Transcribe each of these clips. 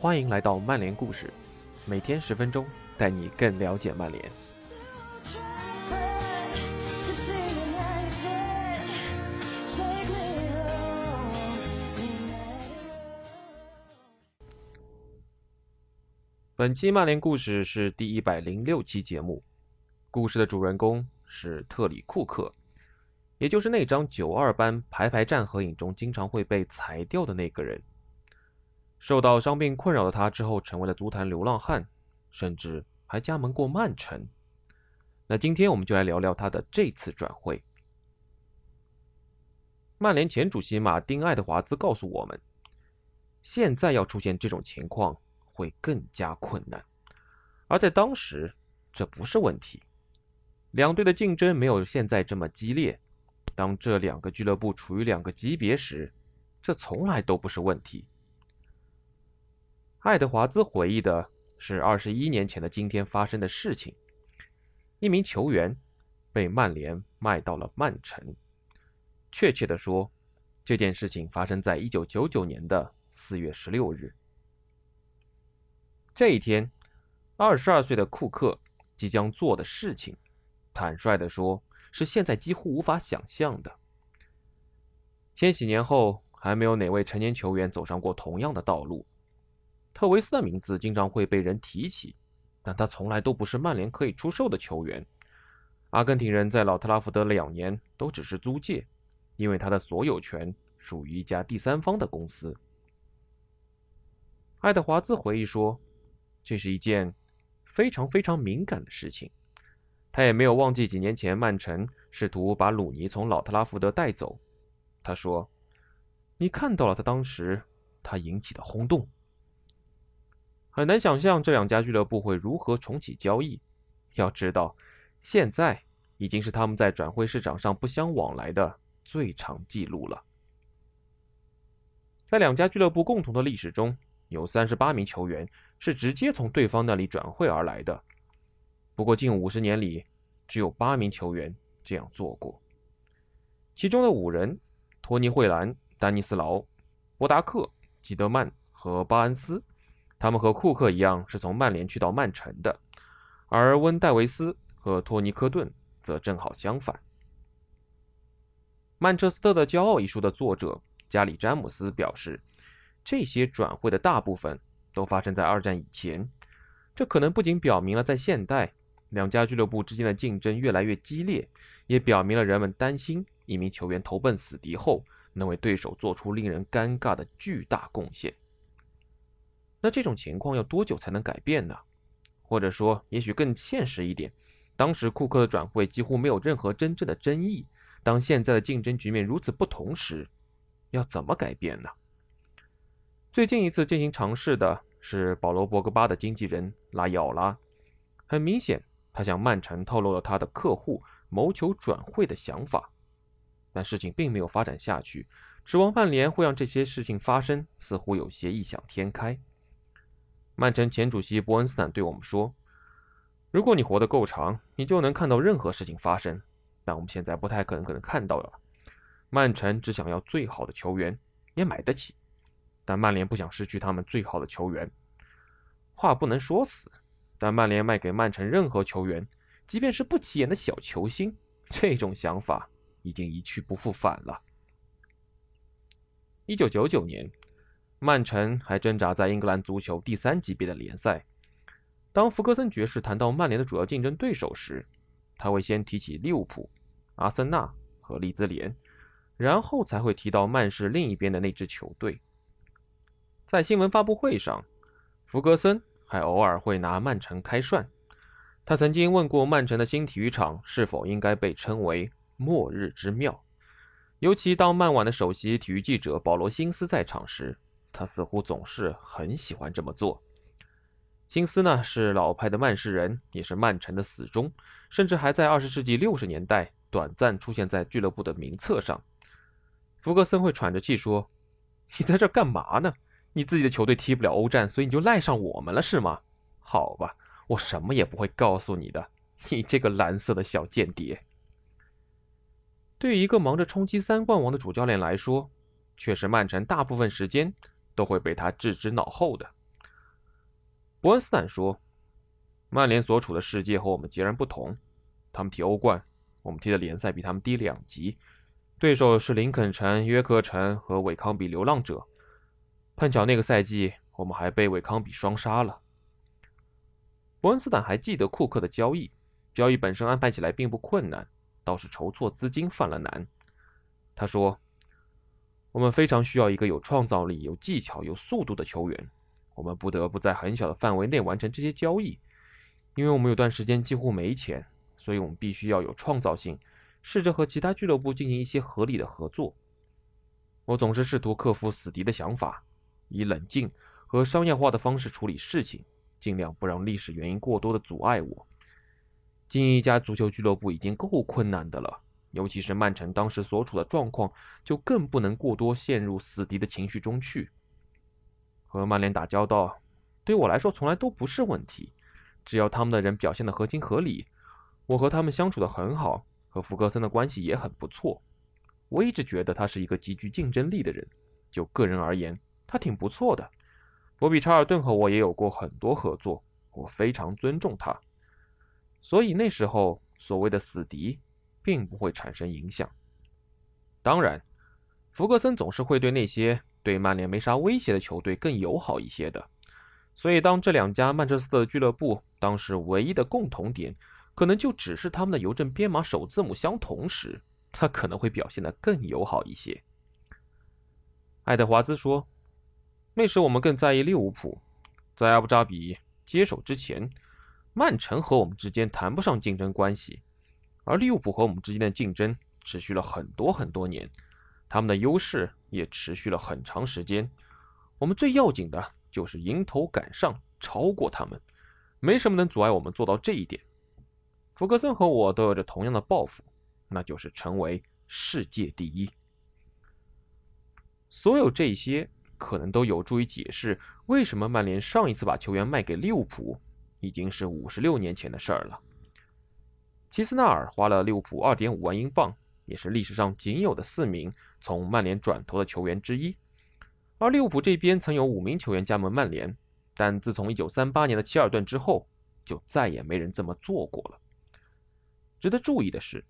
欢迎来到曼联故事，每天十分钟，带你更了解曼联。本期曼联故事是第一百零六期节目，故事的主人公是特里库克，也就是那张九二班排排站合影中经常会被裁掉的那个人。受到伤病困扰的他之后，成为了足坛流浪汉，甚至还加盟过曼城。那今天我们就来聊聊他的这次转会。曼联前主席马丁·爱德华兹告诉我们，现在要出现这种情况会更加困难，而在当时这不是问题。两队的竞争没有现在这么激烈，当这两个俱乐部处于两个级别时，这从来都不是问题。爱德华兹回忆的是二十一年前的今天发生的事情：一名球员被曼联卖到了曼城。确切的说，这件事情发生在一九九九年的四月十六日。这一天，二十二岁的库克即将做的事情，坦率的说，是现在几乎无法想象的。千禧年后，还没有哪位成年球员走上过同样的道路。特维斯的名字经常会被人提起，但他从来都不是曼联可以出售的球员。阿根廷人在老特拉福德两年都只是租借，因为他的所有权属于一家第三方的公司。爱德华兹回忆说：“这是一件非常非常敏感的事情。”他也没有忘记几年前曼城试图把鲁尼从老特拉福德带走。他说：“你看到了他当时他引起的轰动。”很难想象这两家俱乐部会如何重启交易。要知道，现在已经是他们在转会市场上不相往来的最长记录了。在两家俱乐部共同的历史中，有三十八名球员是直接从对方那里转会而来的。不过，近五十年里，只有八名球员这样做过。其中的五人——托尼·惠兰、丹尼斯劳、博达克、基德曼和巴恩斯。他们和库克一样是从曼联去到曼城的，而温戴维斯和托尼科顿则正好相反。《曼彻斯特的骄傲》一书的作者加里詹姆斯表示，这些转会的大部分都发生在二战以前。这可能不仅表明了在现代两家俱乐部之间的竞争越来越激烈，也表明了人们担心一名球员投奔死敌后能为对手做出令人尴尬的巨大贡献。那这种情况要多久才能改变呢？或者说，也许更现实一点，当时库克的转会几乎没有任何真正的争议。当现在的竞争局面如此不同时，要怎么改变呢？最近一次进行尝试的是保罗·博格巴的经纪人拉伊奥拉。很明显，他向曼城透露了他的客户谋求转会的想法，但事情并没有发展下去。指望曼联会让这些事情发生，似乎有些异想天开。曼城前主席伯恩斯坦对我们说：“如果你活得够长，你就能看到任何事情发生。但我们现在不太可能可能看到了。曼城只想要最好的球员，也买得起，但曼联不想失去他们最好的球员。话不能说死，但曼联卖给曼城任何球员，即便是不起眼的小球星，这种想法已经一去不复返了。”一九九九年。曼城还挣扎在英格兰足球第三级别的联赛。当福格森爵士谈到曼联的主要竞争对手时，他会先提起利物浦、阿森纳和利兹联，然后才会提到曼市另一边的那支球队。在新闻发布会上，福格森还偶尔会拿曼城开涮。他曾经问过曼城的新体育场是否应该被称为“末日之庙”，尤其当曼晚的首席体育记者保罗·辛斯在场时。他似乎总是很喜欢这么做。金斯呢是老派的曼市人，也是曼城的死忠，甚至还在二十世纪六十年代短暂出现在俱乐部的名册上。福格森会喘着气说：“你在这干嘛呢？你自己的球队踢不了欧战，所以你就赖上我们了是吗？好吧，我什么也不会告诉你的，你这个蓝色的小间谍。”对于一个忙着冲击三冠王的主教练来说，却是曼城大部分时间。都会被他置之脑后的。伯恩斯坦说：“曼联所处的世界和我们截然不同，他们踢欧冠，我们踢的联赛比他们低两级，对手是林肯城、约克城和韦康比流浪者。碰巧那个赛季，我们还被韦康比双杀了。”伯恩斯坦还记得库克的交易，交易本身安排起来并不困难，倒是筹措资金犯了难。他说：“我们非常需要一个有创造力、有技巧、有速度的球员。”我们不得不在很小的范围内完成这些交易，因为我们有段时间几乎没钱，所以我们必须要有创造性，试着和其他俱乐部进行一些合理的合作。我总是试图克服死敌的想法，以冷静和商业化的方式处理事情，尽量不让历史原因过多的阻碍我。经营一家足球俱乐部已经够困难的了，尤其是曼城当时所处的状况，就更不能过多陷入死敌的情绪中去。和曼联打交道，对我来说从来都不是问题。只要他们的人表现得合情合理，我和他们相处得很好，和福格森的关系也很不错。我一直觉得他是一个极具竞争力的人。就个人而言，他挺不错的。博比·查尔顿和我也有过很多合作，我非常尊重他。所以那时候所谓的死敌，并不会产生影响。当然，福格森总是会对那些。对曼联没啥威胁的球队更友好一些的，所以当这两家曼彻斯特俱乐部当时唯一的共同点，可能就只是他们的邮政编码首字母相同时，他可能会表现得更友好一些。爱德华兹说：“那时我们更在意利物浦，在阿布扎比接手之前，曼城和我们之间谈不上竞争关系，而利物浦和我们之间的竞争持续了很多很多年。”他们的优势也持续了很长时间。我们最要紧的就是迎头赶上，超过他们。没什么能阻碍我们做到这一点。福格森和我都有着同样的抱负，那就是成为世界第一。所有这些可能都有助于解释为什么曼联上一次把球员卖给利物浦，已经是五十六年前的事儿了。齐斯纳尔花了利物浦二点五万英镑，也是历史上仅有的四名。从曼联转投的球员之一，而利物浦这边曾有五名球员加盟曼联，但自从1938年的齐尔顿之后，就再也没人这么做过了。值得注意的是，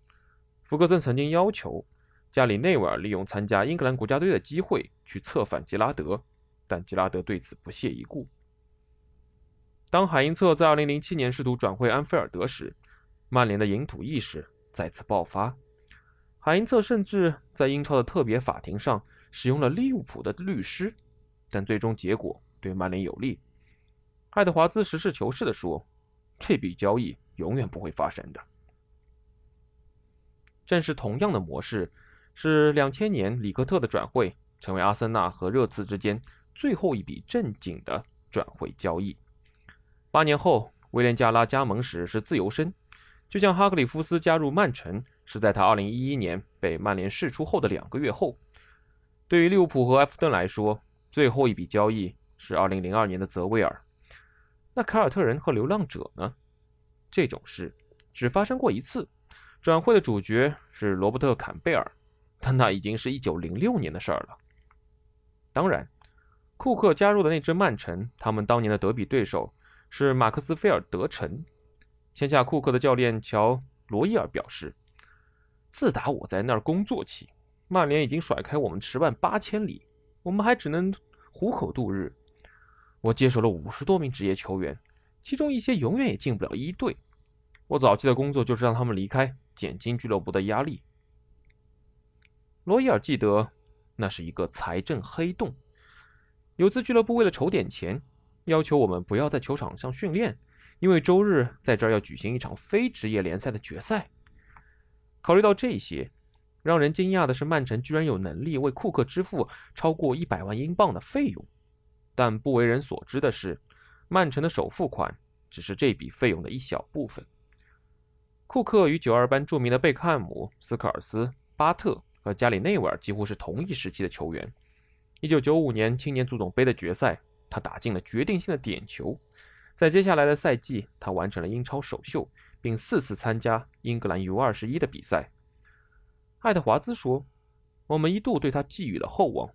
福格森曾经要求加里内维尔利用参加英格兰国家队的机会去策反吉拉德，但吉拉德对此不屑一顾。当海因策在2007年试图转会安菲尔德时，曼联的领土意识再次爆发。海因策甚至在英超的特别法庭上使用了利物浦的律师，但最终结果对曼联有利。爱德华兹实事求是地说：“这笔交易永远不会发生的。”正是同样的模式，是两千年里克特的转会成为阿森纳和热刺之间最后一笔正经的转会交易。八年后，威廉加拉加盟时是自由身，就像哈克里夫斯加入曼城。是在他2011年被曼联释出后的两个月后。对于利物浦和埃弗顿来说，最后一笔交易是2002年的泽维尔。那凯尔特人和流浪者呢？这种事只发生过一次，转会的主角是罗伯特·坎贝尔，但那已经是一九零六年的事儿了。当然，库克加入的那支曼城，他们当年的德比对手是马克斯菲尔德城。签下库克的教练乔·罗伊尔表示。自打我在那儿工作起，曼联已经甩开我们十万八千里，我们还只能糊口度日。我接手了五十多名职业球员，其中一些永远也进不了一队。我早期的工作就是让他们离开，减轻俱乐部的压力。罗伊尔记得，那是一个财政黑洞。有次俱乐部为了筹点钱，要求我们不要在球场上训练，因为周日在这儿要举行一场非职业联赛的决赛。考虑到这些，让人惊讶的是，曼城居然有能力为库克支付超过一百万英镑的费用。但不为人所知的是，曼城的首付款只是这笔费用的一小部分。库克与九二班著名的贝克汉姆、斯科尔斯、巴特和加里内维尔几乎是同一时期的球员。一九九五年青年足总杯的决赛，他打进了决定性的点球。在接下来的赛季，他完成了英超首秀。并四次参加英格兰 U21 的比赛。爱德华兹说：“我们一度对他寄予了厚望。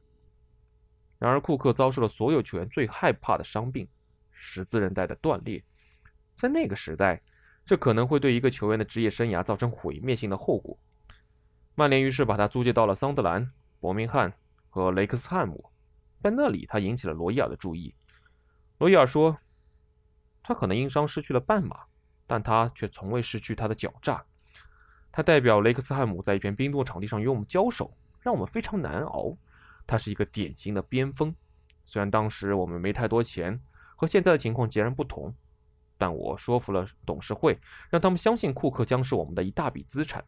然而，库克遭受了所有球员最害怕的伤病十字韧带的断裂。在那个时代，这可能会对一个球员的职业生涯造成毁灭性的后果。曼联于是把他租借到了桑德兰、伯明翰和雷克斯汉姆，在那里他引起了罗伊尔的注意。罗伊尔说：“他可能因伤失去了半马，但他却从未失去他的狡诈。他代表雷克斯汉姆在一片冰冻场地上与我们交手，让我们非常难熬。他是一个典型的边锋。虽然当时我们没太多钱，和现在的情况截然不同。”但我说服了董事会，让他们相信库克将是我们的一大笔资产。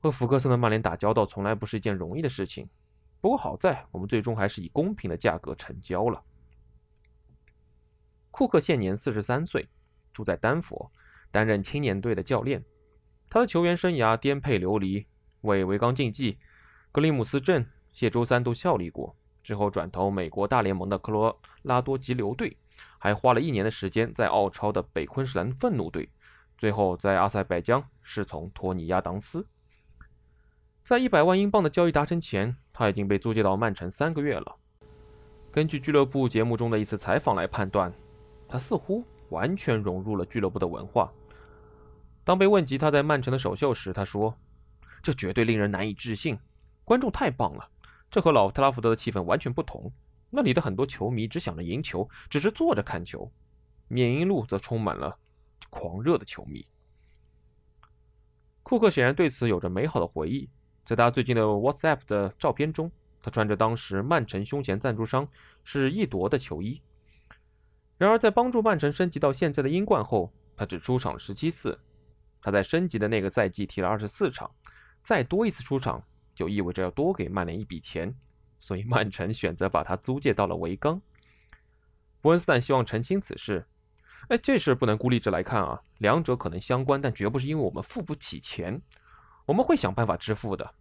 和福克森的曼联打交道从来不是一件容易的事情，不过好在我们最终还是以公平的价格成交了。库克现年四十三岁，住在丹佛，担任青年队的教练。他的球员生涯颠沛流离，为维冈竞技、格里姆斯镇、谢周三都效力过，之后转投美国大联盟的科罗拉多急流队。还花了一年的时间在澳超的北昆士兰愤怒队，最后在阿塞拜疆侍从托尼亚当斯。在一百万英镑的交易达成前，他已经被租借到曼城三个月了。根据俱乐部节目中的一次采访来判断，他似乎完全融入了俱乐部的文化。当被问及他在曼城的首秀时，他说：“这绝对令人难以置信，观众太棒了，这和老特拉福德的气氛完全不同。”那里的很多球迷只想着赢球，只是坐着看球；缅因路则充满了狂热的球迷。库克显然对此有着美好的回忆。在他最近的 WhatsApp 的照片中，他穿着当时曼城胸前赞助商是易夺的球衣。然而，在帮助曼城升级到现在的英冠后，他只出场了十七次。他在升级的那个赛季踢了二十四场，再多一次出场就意味着要多给曼联一笔钱。所以曼城选择把他租借到了维冈。伯恩斯坦希望澄清此事。哎，这事不能孤立着来看啊，两者可能相关，但绝不是因为我们付不起钱，我们会想办法支付的。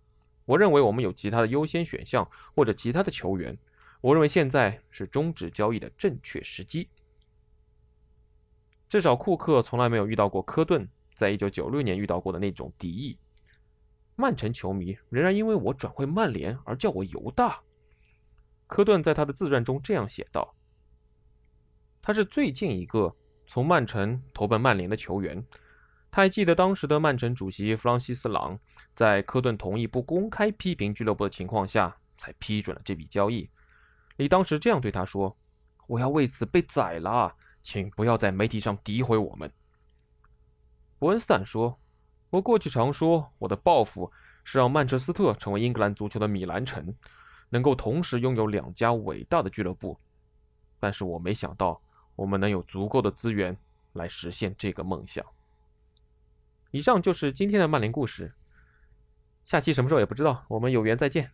我认为我们有其他的优先选项或者其他的球员。我认为现在是终止交易的正确时机。至少库克从来没有遇到过科顿在一九九六年遇到过的那种敌意。曼城球迷仍然因为我转会曼联而叫我犹大。科顿在他的自传中这样写道：“他是最近一个从曼城投奔曼联的球员。他还记得当时的曼城主席弗朗西斯·朗在科顿同意不公开批评俱乐部的情况下，才批准了这笔交易。你当时这样对他说：‘我要为此被宰了，请不要在媒体上诋毁我们。’”伯恩斯坦说。我过去常说，我的抱负是让曼彻斯特成为英格兰足球的米兰城，能够同时拥有两家伟大的俱乐部。但是我没想到，我们能有足够的资源来实现这个梦想。以上就是今天的曼联故事，下期什么时候也不知道，我们有缘再见。